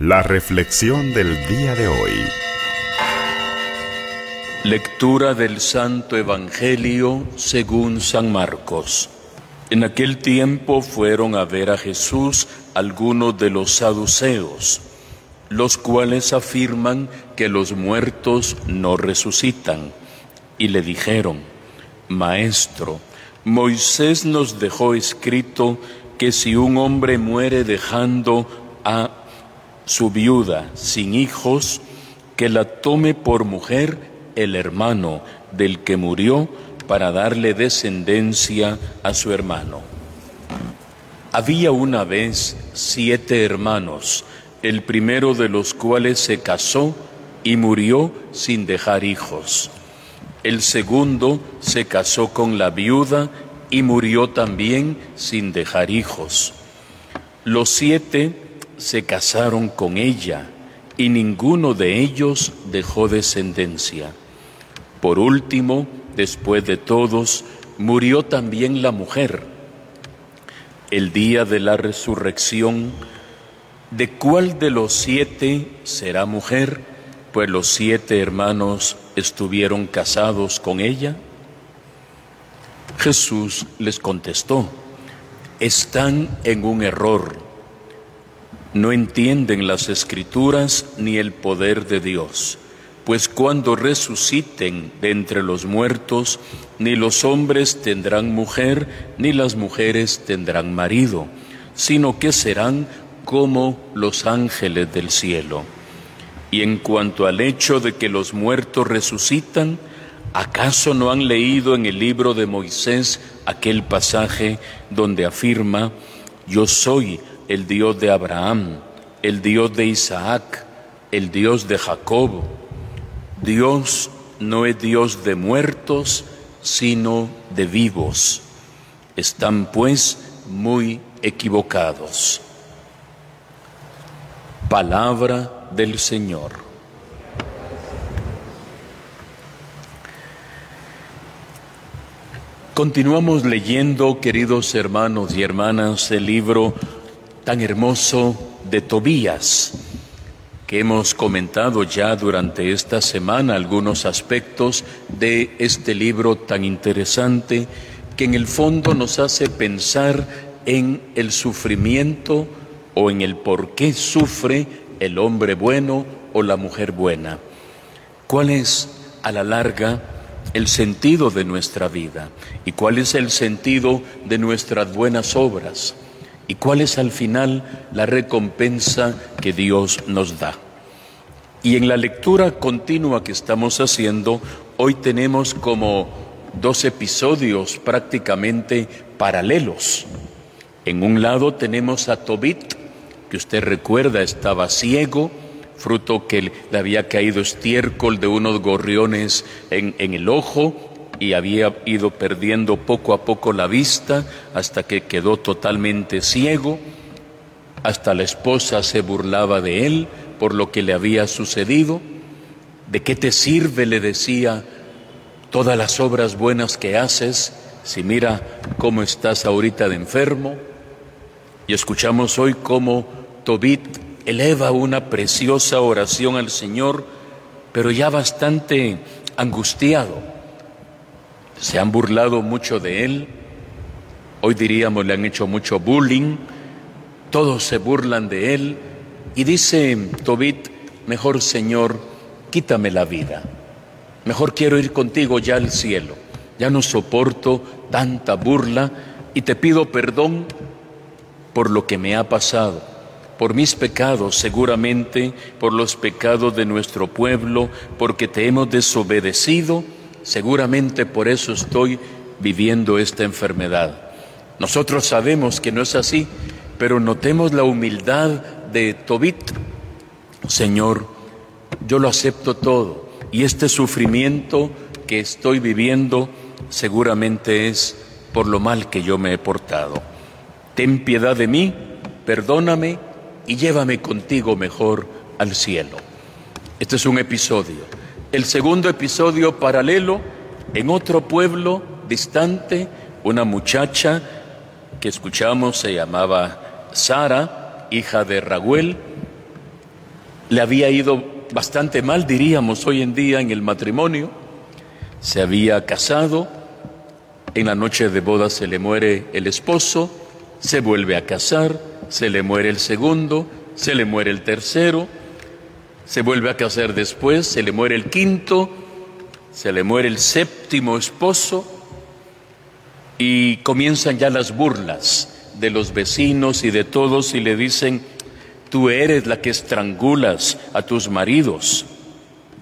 La reflexión del día de hoy. Lectura del Santo Evangelio según San Marcos. En aquel tiempo fueron a ver a Jesús algunos de los saduceos, los cuales afirman que los muertos no resucitan, y le dijeron, Maestro, Moisés nos dejó escrito que si un hombre muere dejando a su viuda sin hijos, que la tome por mujer el hermano del que murió para darle descendencia a su hermano. Había una vez siete hermanos, el primero de los cuales se casó y murió sin dejar hijos. El segundo se casó con la viuda y murió también sin dejar hijos. Los siete se casaron con ella y ninguno de ellos dejó descendencia. Por último, después de todos, murió también la mujer. El día de la resurrección, ¿de cuál de los siete será mujer? Pues los siete hermanos estuvieron casados con ella. Jesús les contestó, están en un error no entienden las escrituras ni el poder de Dios, pues cuando resuciten de entre los muertos, ni los hombres tendrán mujer, ni las mujeres tendrán marido, sino que serán como los ángeles del cielo. Y en cuanto al hecho de que los muertos resucitan, ¿acaso no han leído en el libro de Moisés aquel pasaje donde afirma, yo soy el Dios de Abraham, el Dios de Isaac, el Dios de Jacob. Dios no es Dios de muertos, sino de vivos. Están pues muy equivocados. Palabra del Señor. Continuamos leyendo, queridos hermanos y hermanas, el libro tan hermoso de Tobías, que hemos comentado ya durante esta semana algunos aspectos de este libro tan interesante que en el fondo nos hace pensar en el sufrimiento o en el por qué sufre el hombre bueno o la mujer buena. ¿Cuál es a la larga el sentido de nuestra vida y cuál es el sentido de nuestras buenas obras? Y cuál es al final la recompensa que Dios nos da. Y en la lectura continua que estamos haciendo, hoy tenemos como dos episodios prácticamente paralelos. En un lado tenemos a Tobit, que usted recuerda estaba ciego, fruto que le había caído estiércol de unos gorriones en, en el ojo, y había ido perdiendo poco a poco la vista hasta que quedó totalmente ciego. Hasta la esposa se burlaba de él por lo que le había sucedido. ¿De qué te sirve, le decía, todas las obras buenas que haces si mira cómo estás ahorita de enfermo? Y escuchamos hoy cómo Tobit eleva una preciosa oración al Señor, pero ya bastante angustiado se han burlado mucho de él, hoy diríamos le han hecho mucho bullying, todos se burlan de él. Y dice Tobit, mejor Señor, quítame la vida, mejor quiero ir contigo ya al cielo, ya no soporto tanta burla y te pido perdón por lo que me ha pasado, por mis pecados seguramente, por los pecados de nuestro pueblo, porque te hemos desobedecido Seguramente por eso estoy viviendo esta enfermedad. Nosotros sabemos que no es así, pero notemos la humildad de Tobit. Señor, yo lo acepto todo y este sufrimiento que estoy viviendo seguramente es por lo mal que yo me he portado. Ten piedad de mí, perdóname y llévame contigo mejor al cielo. Este es un episodio el segundo episodio paralelo, en otro pueblo distante, una muchacha que escuchamos se llamaba Sara, hija de Raguel, le había ido bastante mal, diríamos hoy en día, en el matrimonio. Se había casado, en la noche de boda se le muere el esposo, se vuelve a casar, se le muere el segundo, se le muere el tercero, se vuelve a casar después, se le muere el quinto, se le muere el séptimo esposo y comienzan ya las burlas de los vecinos y de todos y le dicen, tú eres la que estrangulas a tus maridos,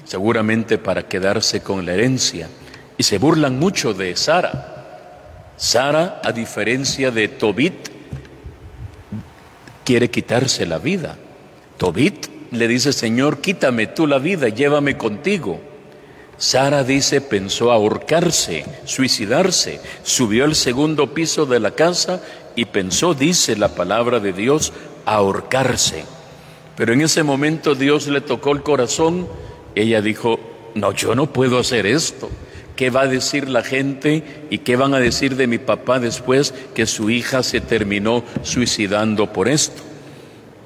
seguramente para quedarse con la herencia. Y se burlan mucho de Sara. Sara, a diferencia de Tobit, quiere quitarse la vida. Tobit le dice, Señor, quítame tú la vida, llévame contigo. Sara dice, pensó ahorcarse, suicidarse, subió al segundo piso de la casa y pensó, dice la palabra de Dios, ahorcarse. Pero en ese momento Dios le tocó el corazón, ella dijo, no, yo no puedo hacer esto. ¿Qué va a decir la gente y qué van a decir de mi papá después que su hija se terminó suicidando por esto?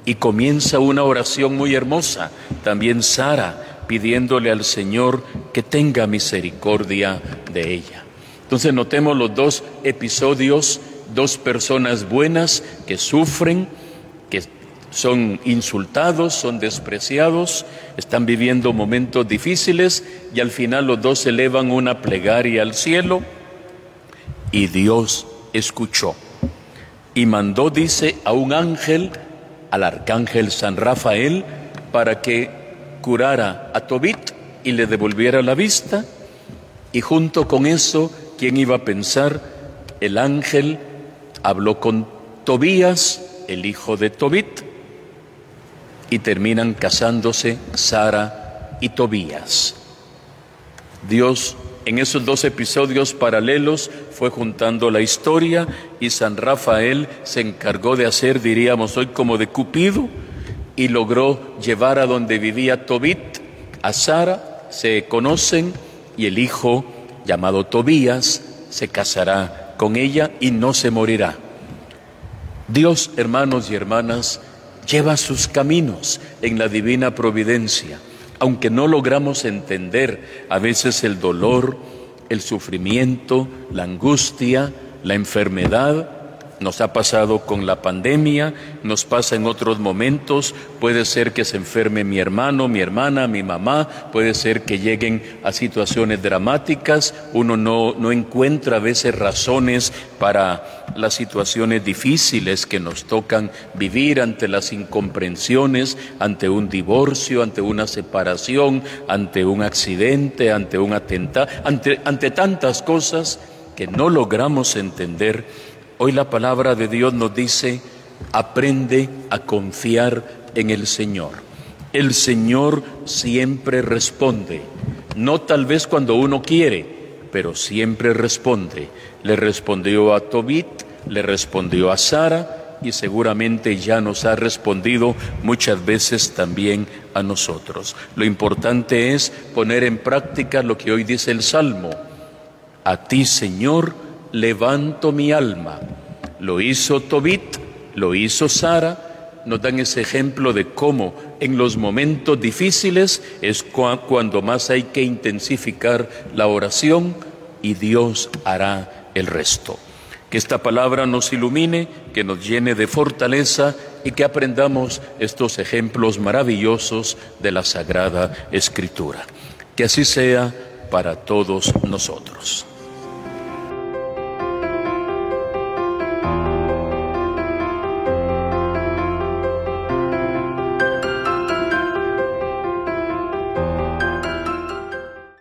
Y comienza una oración muy hermosa, también Sara, pidiéndole al Señor que tenga misericordia de ella. Entonces notemos los dos episodios, dos personas buenas que sufren, que son insultados, son despreciados, están viviendo momentos difíciles y al final los dos elevan una plegaria al cielo y Dios escuchó y mandó, dice, a un ángel, al arcángel San Rafael, para que curara a Tobit y le devolviera la vista. Y junto con eso, ¿quién iba a pensar? El ángel habló con Tobías, el hijo de Tobit, y terminan casándose Sara y Tobías. Dios en esos dos episodios paralelos fue juntando la historia y San Rafael se encargó de hacer, diríamos hoy, como de Cupido, y logró llevar a donde vivía Tobit, a Sara, se conocen y el hijo llamado Tobías se casará con ella y no se morirá. Dios, hermanos y hermanas, lleva sus caminos en la divina providencia, aunque no logramos entender a veces el dolor, el sufrimiento, la angustia, la enfermedad, nos ha pasado con la pandemia, nos pasa en otros momentos, puede ser que se enferme mi hermano, mi hermana, mi mamá, puede ser que lleguen a situaciones dramáticas, uno no, no encuentra a veces razones para las situaciones difíciles que nos tocan vivir ante las incomprensiones, ante un divorcio, ante una separación, ante un accidente, ante un atentado, ante, ante tantas cosas que no logramos entender Hoy la palabra de Dios nos dice, aprende a confiar en el Señor. El Señor siempre responde, no tal vez cuando uno quiere, pero siempre responde. Le respondió a Tobit, le respondió a Sara y seguramente ya nos ha respondido muchas veces también a nosotros. Lo importante es poner en práctica lo que hoy dice el Salmo. A ti, Señor, levanto mi alma. Lo hizo Tobit, lo hizo Sara, nos dan ese ejemplo de cómo en los momentos difíciles es cuando más hay que intensificar la oración y Dios hará el resto. Que esta palabra nos ilumine, que nos llene de fortaleza y que aprendamos estos ejemplos maravillosos de la Sagrada Escritura. Que así sea para todos nosotros.